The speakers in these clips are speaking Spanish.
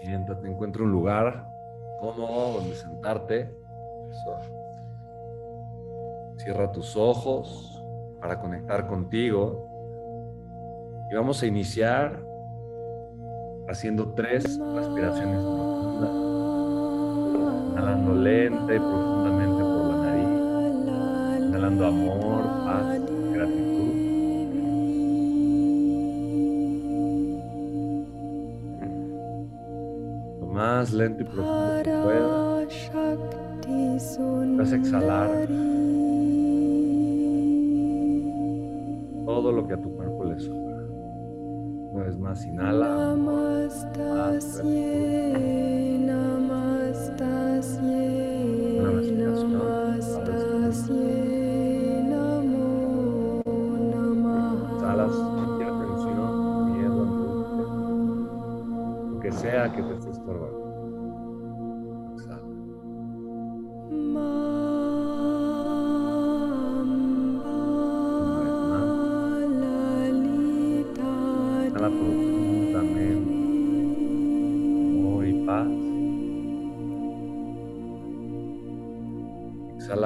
Siéntate, encuentra un lugar cómodo donde sentarte. Cierra tus ojos para conectar contigo. Y vamos a iniciar haciendo tres respiraciones profundas. Inhalando lenta y profundamente por la nariz. Inhalando amor, paz, más lento y profundo que puedas. A exhalar todo lo que a tu cuerpo le sobra. Una vez más, inhala. paz,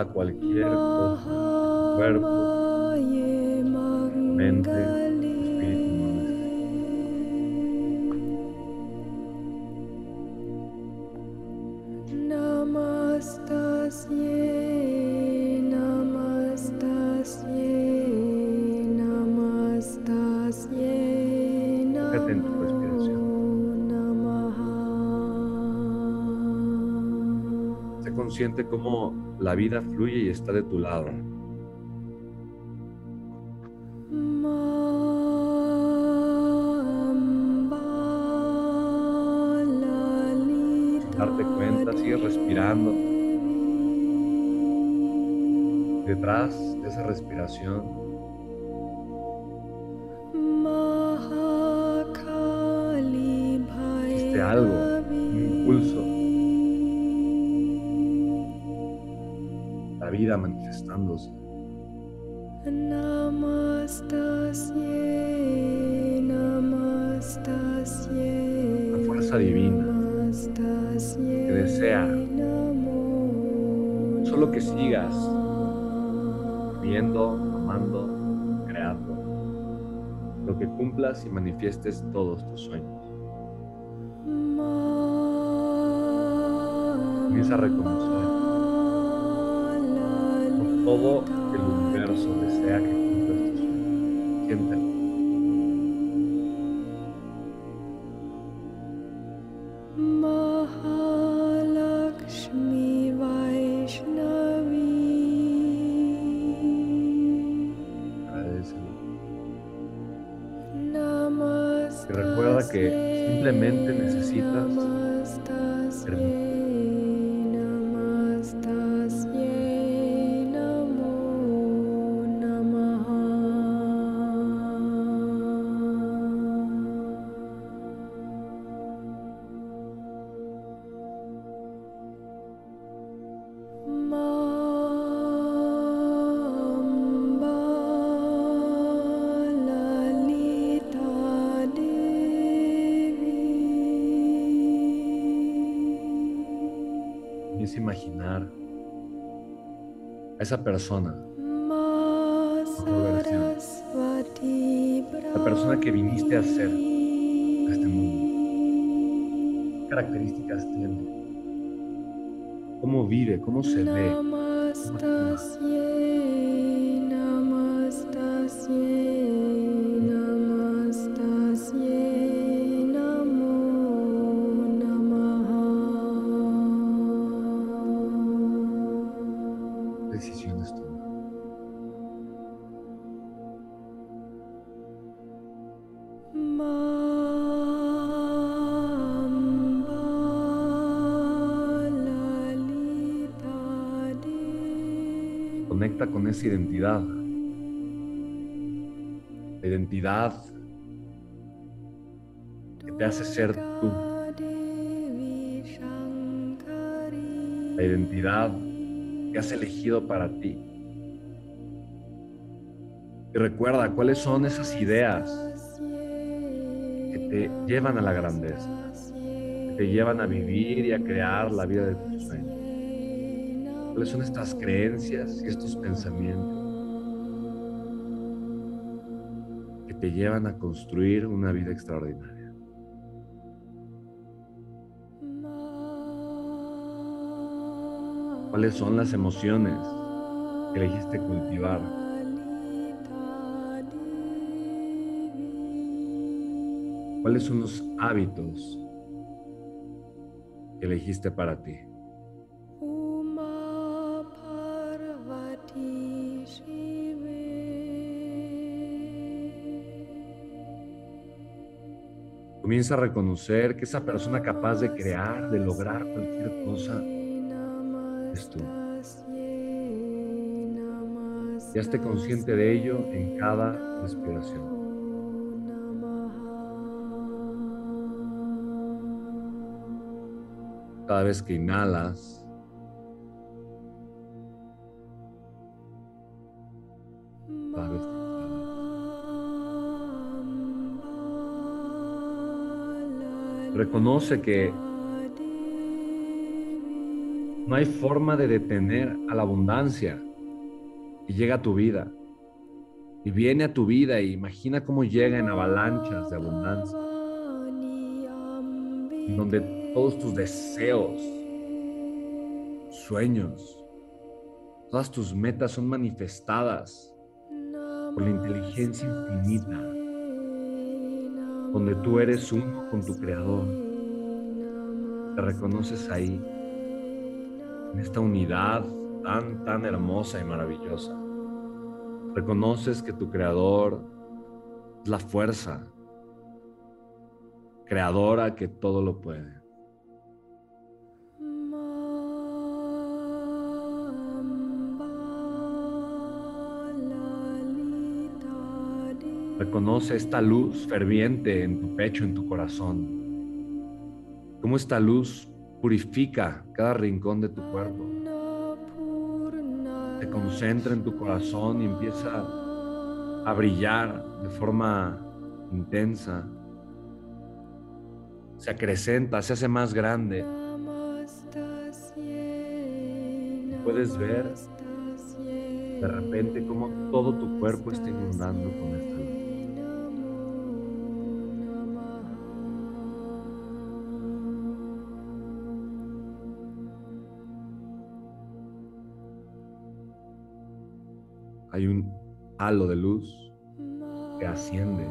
cualquier cosa. Cuerpo, Sé consciente cómo la vida fluye y está de tu lado. Darte cuenta, sigue respirando. Detrás de esa respiración algo, un impulso, la vida manifestándose. La fuerza divina que desea Solo que sigas viendo, amando, creando. Lo que cumplas y manifiestes todos tus sueños. Comienza a reconocer todo el universo desea que cumplas Agradecelo. Namaste Y recuerda que simplemente necesitas permitir. A esa persona, la persona que viniste a ser a este mundo. ¿Qué características tiene? ¿Cómo vive? ¿Cómo se ve? Con esa identidad. La identidad que te hace ser tú. La identidad que has elegido para ti. Y recuerda cuáles son esas ideas que te llevan a la grandeza, que te llevan a vivir y a crear la vida de tus sueños. ¿Cuáles son estas creencias y estos pensamientos que te llevan a construir una vida extraordinaria? ¿Cuáles son las emociones que elegiste cultivar? ¿Cuáles son los hábitos que elegiste para ti? Comienza a reconocer que esa persona capaz de crear, de lograr cualquier cosa, es tú. Ya esté consciente de ello en cada respiración. Cada vez que inhalas, Reconoce que no hay forma de detener a la abundancia y llega a tu vida. Y viene a tu vida e imagina cómo llega en avalanchas de abundancia, donde todos tus deseos, sueños, todas tus metas son manifestadas por la inteligencia infinita, donde tú eres uno con tu creador. Te reconoces ahí, en esta unidad tan, tan hermosa y maravillosa. Reconoces que tu creador es la fuerza creadora que todo lo puede. Reconoce esta luz ferviente en tu pecho, en tu corazón. Cómo esta luz purifica cada rincón de tu cuerpo. Se concentra en tu corazón y empieza a brillar de forma intensa. Se acrecenta, se hace más grande. Puedes ver de repente cómo todo tu cuerpo está inundando con esta Hay un halo de luz que asciende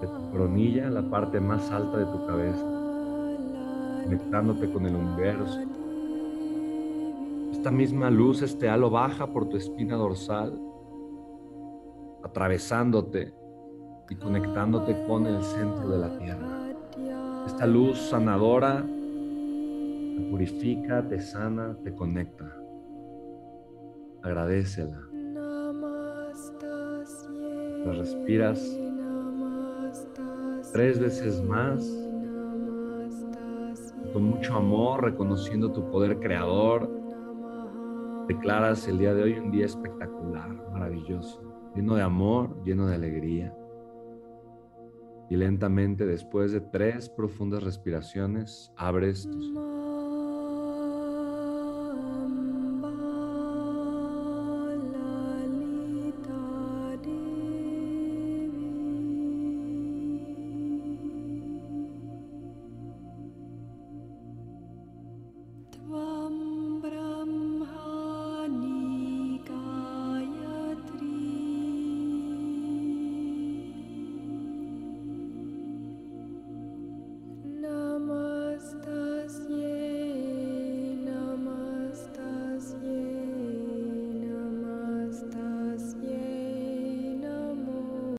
de tu coronilla a la parte más alta de tu cabeza, conectándote con el universo. Esta misma luz, este halo baja por tu espina dorsal, atravesándote y conectándote con el centro de la tierra. Esta luz sanadora te purifica, te sana, te conecta. Agradecela. La respiras tres veces más, con mucho amor, reconociendo tu poder creador. Declaras el día de hoy un día espectacular, maravilloso, lleno de amor, lleno de alegría. Y lentamente, después de tres profundas respiraciones, abres tus ojos.